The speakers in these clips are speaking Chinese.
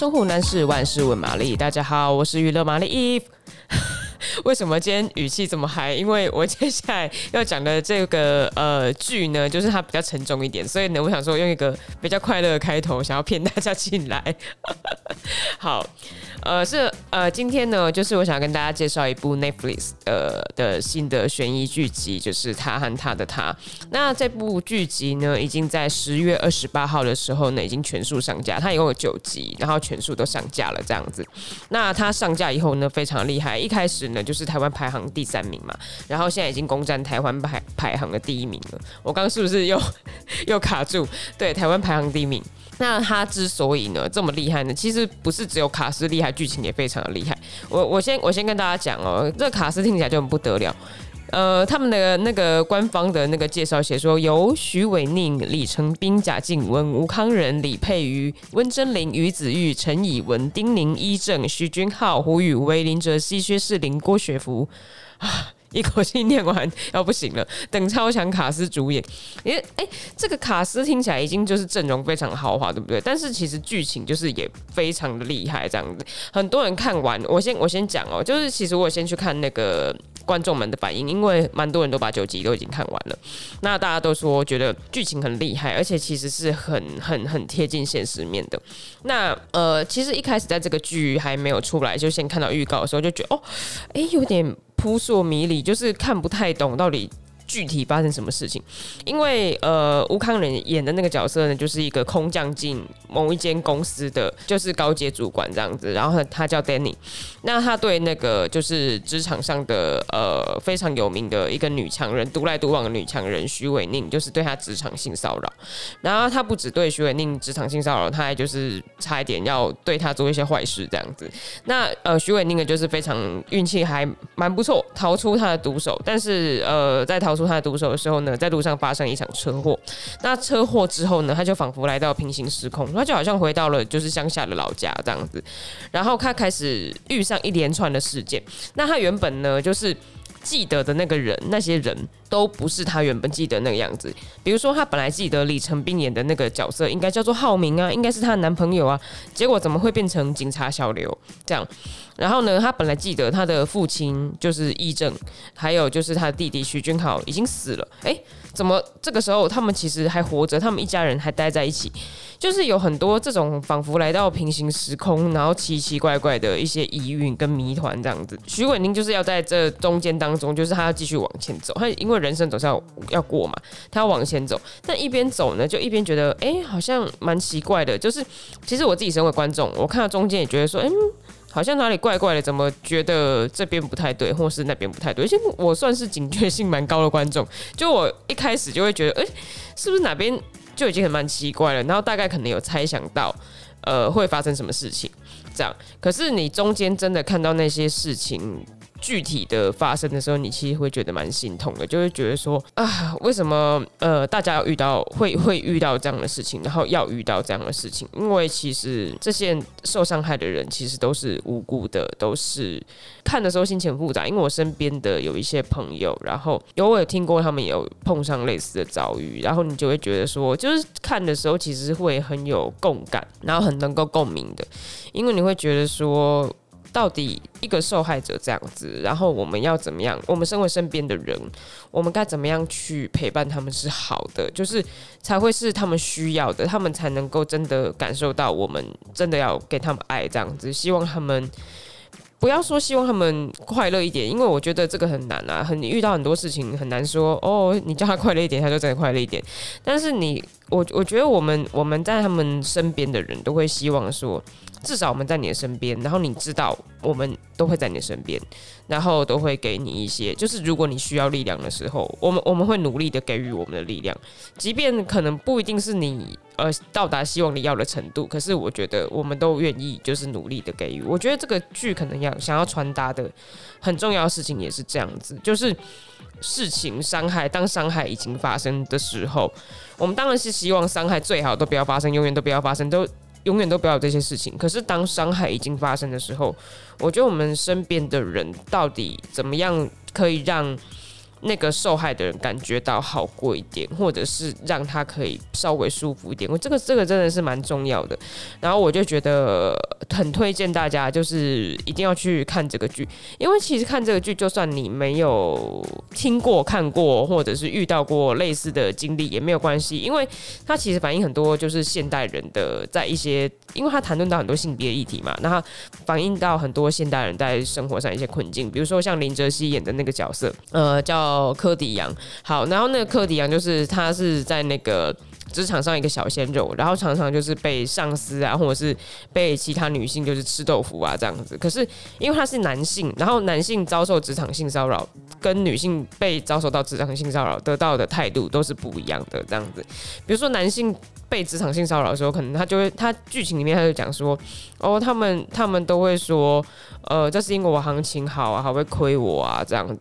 生活难事，万事问玛丽。大家好，我是娱乐玛丽 Eve。为什么今天语气这么嗨？因为我接下来要讲的这个呃剧呢，就是它比较沉重一点，所以呢，我想说用一个比较快乐的开头，想要骗大家进来。好。呃，是呃，今天呢，就是我想跟大家介绍一部 Netflix 呃的新的悬疑剧集，就是他和他的他。那这部剧集呢，已经在十月二十八号的时候呢，已经全数上架。它一共有九集，然后全数都上架了这样子。那它上架以后呢，非常厉害。一开始呢，就是台湾排行第三名嘛，然后现在已经攻占台湾排排行的第一名了。我刚刚是不是又又卡住？对，台湾排行第一名。那他之所以呢这么厉害呢，其实不是只有卡斯厉害，剧情也非常的厉害。我我先我先跟大家讲哦，这卡斯听起来就很不得了。呃，他们的那个官方的那个介绍写说，由徐伟宁、李成斌、贾静雯、吴康仁、李佩瑜、温贞菱、于子玉、陈以文、丁宁、伊正、徐君浩、胡宇威、林哲熹、薛仕凌、郭学福啊。一口气念完要不行了，等超强卡斯主演，因为哎，这个卡斯听起来已经就是阵容非常豪华，对不对？但是其实剧情就是也非常的厉害，这样子。很多人看完，我先我先讲哦，就是其实我先去看那个观众们的反应，因为蛮多人都把九集都已经看完了，那大家都说觉得剧情很厉害，而且其实是很很很贴近现实面的。那呃，其实一开始在这个剧还没有出来，就先看到预告的时候就觉得哦，哎，有点。扑朔迷离，就是看不太懂到底。具体发生什么事情？因为呃，吴康仁演的那个角色呢，就是一个空降进某一间公司的，就是高阶主管这样子。然后他，叫 Danny，那他对那个就是职场上的呃非常有名的一个女强人，独来独往的女强人许伟宁，就是对他职场性骚扰。然后他不只对许伟宁职场性骚扰，他还就是差一点要对他做一些坏事这样子。那呃，许伟宁呢，就是非常运气还蛮不错，逃出他的毒手。但是呃，在逃出他的毒手的时候呢，在路上发生一场车祸。那车祸之后呢，他就仿佛来到平行时空，他就好像回到了就是乡下的老家这样子。然后他开始遇上一连串的事件。那他原本呢，就是。记得的那个人，那些人都不是他原本记得那个样子。比如说，他本来记得李成斌演的那个角色应该叫做浩明啊，应该是他的男朋友啊，结果怎么会变成警察小刘这样？然后呢，他本来记得他的父亲就是义正，还有就是他的弟弟徐君豪已经死了。诶，怎么这个时候他们其实还活着？他们一家人还待在一起？就是有很多这种仿佛来到平行时空，然后奇奇怪怪的一些疑云跟谜团这样子。许玮甯就是要在这中间当中，就是他要继续往前走，他因为人生总是要要过嘛，他要往前走。但一边走呢，就一边觉得，哎、好像蛮奇怪的。就是其实我自己身为观众，我看到中间也觉得说，哎、好像哪里怪怪的，怎么觉得这边不太对，或是那边不太对？而且我算是警觉性蛮高的观众，就我一开始就会觉得，哎、是不是哪边？就已经很蛮奇怪了，然后大概可能有猜想到，呃，会发生什么事情，这样。可是你中间真的看到那些事情。具体的发生的时候，你其实会觉得蛮心痛的，就会觉得说啊，为什么呃大家要遇到会会遇到这样的事情，然后要遇到这样的事情？因为其实这些受伤害的人其实都是无辜的，都是看的时候心情复杂。因为我身边的有一些朋友，然后有我有听过他们有碰上类似的遭遇，然后你就会觉得说，就是看的时候其实会很有共感，然后很能够共鸣的，因为你会觉得说。到底一个受害者这样子，然后我们要怎么样？我们身为身边的人，我们该怎么样去陪伴他们是好的，就是才会是他们需要的，他们才能够真的感受到我们真的要给他们爱这样子。希望他们不要说希望他们快乐一点，因为我觉得这个很难啊，很遇到很多事情很难说哦，你叫他快乐一点，他就真的快乐一点。但是你，我我觉得我们我们在他们身边的人都会希望说。至少我们在你的身边，然后你知道我们都会在你的身边，然后都会给你一些，就是如果你需要力量的时候，我们我们会努力的给予我们的力量，即便可能不一定是你呃到达希望你要的程度，可是我觉得我们都愿意就是努力的给予。我觉得这个剧可能要想要传达的很重要的事情也是这样子，就是事情伤害，当伤害已经发生的时候，我们当然是希望伤害最好都不要发生，永远都不要发生，都。永远都不要有这些事情。可是当伤害已经发生的时候，我觉得我们身边的人到底怎么样可以让那个受害的人感觉到好过一点，或者是让他可以稍微舒服一点。我这个这个真的是蛮重要的。然后我就觉得很推荐大家，就是一定要去看这个剧，因为其实看这个剧，就算你没有听过、看过，或者是遇到过类似的经历也没有关系，因为它其实反映很多就是现代人的在一些，因为它谈论到很多性别议题嘛，那它反映到很多现代人在生活上一些困境，比如说像林哲熹演的那个角色，呃，叫哦柯迪阳。好，然后那个柯迪阳就是他是在那个。职场上一个小鲜肉，然后常常就是被上司啊，或者是被其他女性就是吃豆腐啊这样子。可是因为他是男性，然后男性遭受职场性骚扰，跟女性被遭受到职场性骚扰得到的态度都是不一样的这样子。比如说男性被职场性骚扰的时候，可能他就会他剧情里面他就讲说，哦，他们他们都会说，呃，这是因为我行情好啊，还会亏我啊这样子。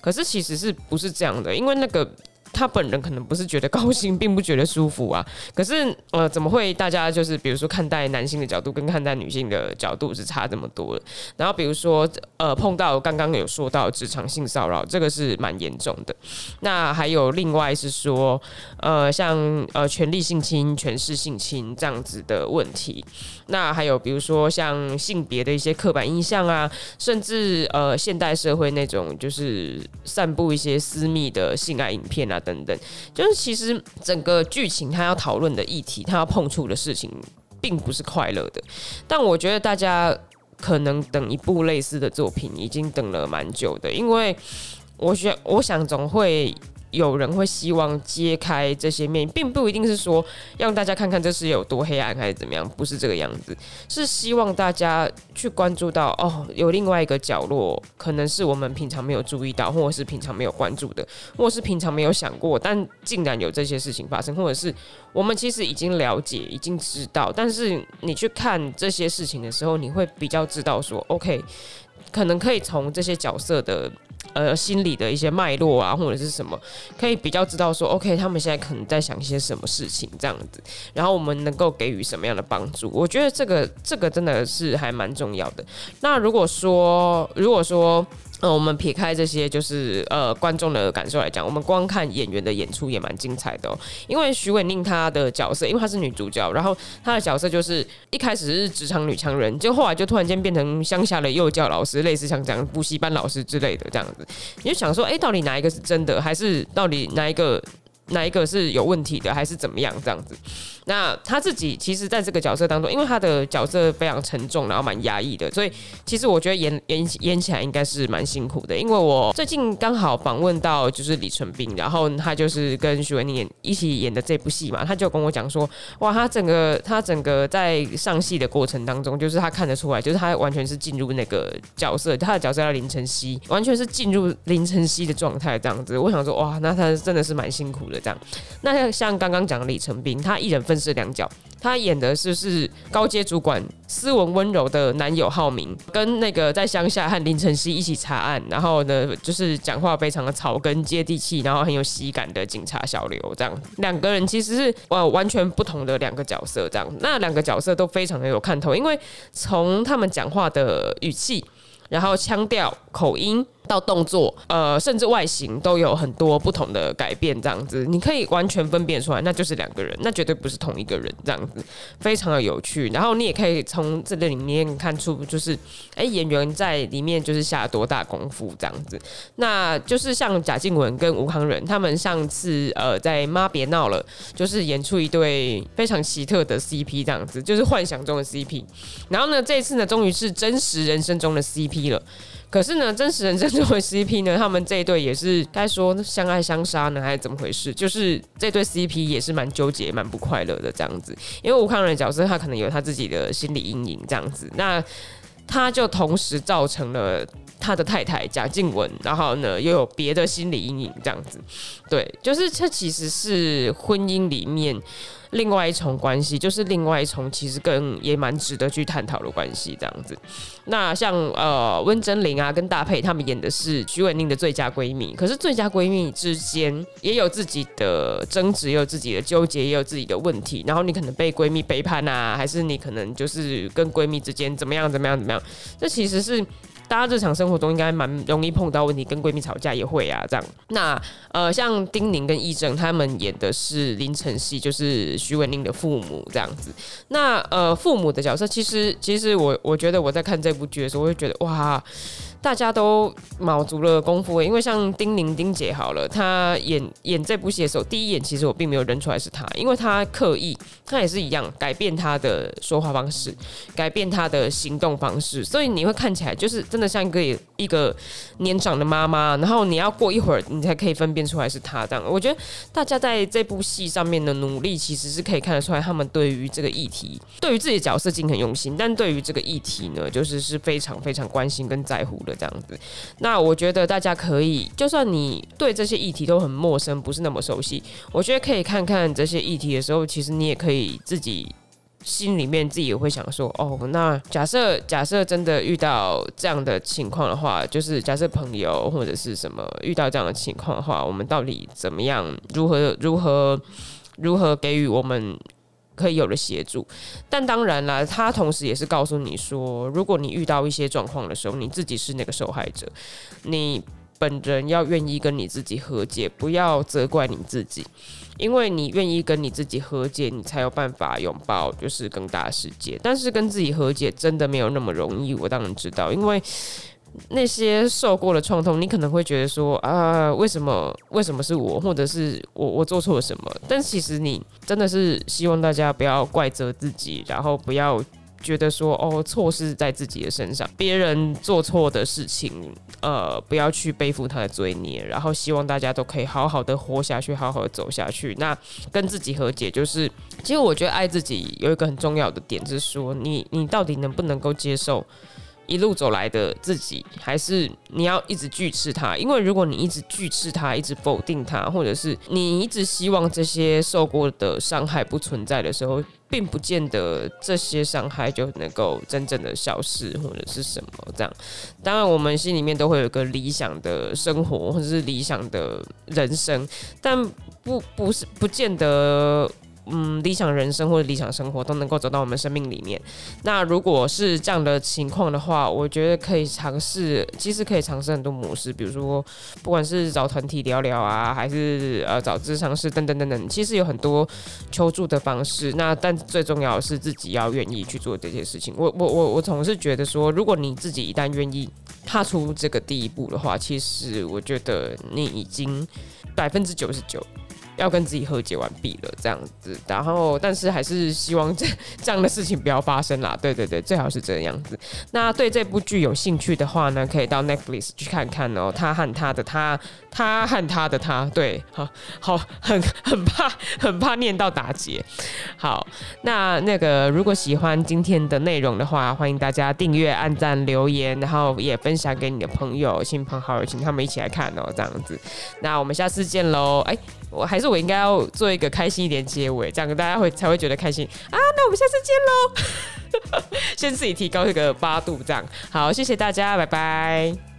可是其实是不是这样的？因为那个。他本人可能不是觉得高兴，并不觉得舒服啊。可是，呃，怎么会大家就是比如说看待男性的角度跟看待女性的角度是差这么多？然后比如说，呃，碰到刚刚有说到职场性骚扰，这个是蛮严重的。那还有另外是说，呃，像呃权力性侵、权势性侵这样子的问题。那还有比如说像性别的一些刻板印象啊，甚至呃现代社会那种就是散布一些私密的性爱影片啊。等等，就是其实整个剧情他要讨论的议题，他要碰触的事情，并不是快乐的。但我觉得大家可能等一部类似的作品，已经等了蛮久的，因为我想，我想总会。有人会希望揭开这些面，并不一定是说让大家看看这世界有多黑暗还是怎么样，不是这个样子，是希望大家去关注到哦，有另外一个角落，可能是我们平常没有注意到，或者是平常没有关注的，或者是平常没有想过，但竟然有这些事情发生，或者是我们其实已经了解、已经知道，但是你去看这些事情的时候，你会比较知道说，OK，可能可以从这些角色的。呃，心理的一些脉络啊，或者是什么，可以比较知道说，OK，他们现在可能在想一些什么事情这样子，然后我们能够给予什么样的帮助？我觉得这个这个真的是还蛮重要的。那如果说，如果说。呃，我们撇开这些，就是呃观众的感受来讲，我们光看演员的演出也蛮精彩的哦。因为徐伟宁她的角色，因为她是女主角，然后她的角色就是一开始是职场女强人，就后来就突然间变成乡下的幼教老师，类似像这样补习班老师之类的这样子。你就想说，哎，到底哪一个是真的，还是到底哪一个哪一个是有问题的，还是怎么样这样子？那他自己其实在这个角色当中，因为他的角色非常沉重，然后蛮压抑的，所以其实我觉得演演演起来应该是蛮辛苦的。因为我最近刚好访问到就是李淳彬，然后他就是跟许玮甯演一起演的这部戏嘛，他就跟我讲说，哇，他整个他整个在上戏的过程当中，就是他看得出来，就是他完全是进入那个角色，他的角色叫林晨曦，完全是进入林晨曦的状态这样子。我想说，哇，那他真的是蛮辛苦这样。那像刚刚讲的李成斌，他一人分。饰两角，他演的是是高阶主管，斯文温柔的男友浩明，跟那个在乡下和林晨曦一起查案，然后呢，就是讲话非常的草根接地气，然后很有喜感的警察小刘，这样两个人其实是呃完全不同的两个角色，这样那两个角色都非常的有看头，因为从他们讲话的语气。然后腔调、口音到动作，呃，甚至外形都有很多不同的改变，这样子你可以完全分辨出来，那就是两个人，那绝对不是同一个人，这样子非常的有趣。然后你也可以从这个里面看出，就是哎，演员在里面就是下多大功夫，这样子。那就是像贾静雯跟吴慷仁，他们上次呃在《妈别闹了》就是演出一对非常奇特的 CP，这样子就是幻想中的 CP。然后呢，这一次呢，终于是真实人生中的 CP。了，可是呢，真实人生中的 CP 呢，他们这一对也是该说相爱相杀呢，还是怎么回事？就是这对 CP 也是蛮纠结、蛮不快乐的这样子。因为吴康仁角色，他可能有他自己的心理阴影这样子，那他就同时造成了他的太太贾静雯，然后呢又有别的心理阴影这样子。对，就是这其实是婚姻里面。另外一重关系，就是另外一重其实更也蛮值得去探讨的关系，这样子。那像呃温贞菱啊跟大佩他们演的是许玮宁的最佳闺蜜，可是最佳闺蜜之间也有自己的争执，也有自己的纠结，也有自己的问题。然后你可能被闺蜜背叛啊，还是你可能就是跟闺蜜之间怎么样怎么样怎么样？这其实是大家日常生活中应该蛮容易碰到问题，跟闺蜜吵架也会啊，这样。那呃，像丁宁跟易正他们演的是林晨曦，就是徐文宁的父母这样子。那呃，父母的角色，其实其实我我觉得我在看这部剧的时候，我就觉得哇。大家都卯足了功夫，因为像丁宁丁姐好了，她演演这部戏的时候，第一眼其实我并没有认出来是她，因为她刻意，她也是一样改变她的说话方式，改变她的行动方式，所以你会看起来就是真的像一个一个年长的妈妈，然后你要过一会儿你才可以分辨出来是她这样。我觉得大家在这部戏上面的努力，其实是可以看得出来，他们对于这个议题，对于自己的角色尽很用心，但对于这个议题呢，就是是非常非常关心跟在乎的。这样子，那我觉得大家可以，就算你对这些议题都很陌生，不是那么熟悉，我觉得可以看看这些议题的时候，其实你也可以自己心里面自己也会想说，哦，那假设假设真的遇到这样的情况的话，就是假设朋友或者是什么遇到这样的情况的话，我们到底怎么样，如何如何如何给予我们。可以有的协助，但当然啦，他同时也是告诉你说，如果你遇到一些状况的时候，你自己是那个受害者，你本人要愿意跟你自己和解，不要责怪你自己，因为你愿意跟你自己和解，你才有办法拥抱就是更大的世界。但是跟自己和解真的没有那么容易，我当然知道，因为。那些受过的创痛，你可能会觉得说啊，为什么为什么是我，或者是我我做错了什么？但其实你真的是希望大家不要怪责自己，然后不要觉得说哦，错是在自己的身上，别人做错的事情，呃，不要去背负他的罪孽，然后希望大家都可以好好的活下去，好好的走下去。那跟自己和解，就是其实我觉得爱自己有一个很重要的点，就是说你你到底能不能够接受？一路走来的自己，还是你要一直拒斥他？因为如果你一直拒斥他，一直否定他，或者是你一直希望这些受过的伤害不存在的时候，并不见得这些伤害就能够真正的消失，或者是什么这样。当然，我们心里面都会有个理想的生活，或者是理想的人生，但不不是不见得。嗯，理想人生或者理想生活都能够走到我们生命里面。那如果是这样的情况的话，我觉得可以尝试，其实可以尝试很多模式，比如说不管是找团体聊聊啊，还是呃找咨商师等等等等，其实有很多求助的方式。那但最重要的是自己要愿意去做这些事情。我我我我总是觉得说，如果你自己一旦愿意踏出这个第一步的话，其实我觉得你已经百分之九十九。要跟自己和解完毕了，这样子，然后但是还是希望这这样的事情不要发生啦。对对对，最好是这样子。那对这部剧有兴趣的话呢，可以到 Netflix 去看看哦。他和他的他，他和他的他，对，好好很很怕很怕念到打结。好，那那个如果喜欢今天的内容的话，欢迎大家订阅、按赞、留言，然后也分享给你的朋友、亲朋好友，请他们一起来看哦。这样子，那我们下次见喽。哎，我还是。我应该要做一个开心一点结尾，这样大家会才会觉得开心啊！那我们下次见喽，先自己提高这个八度，这样好，谢谢大家，拜拜。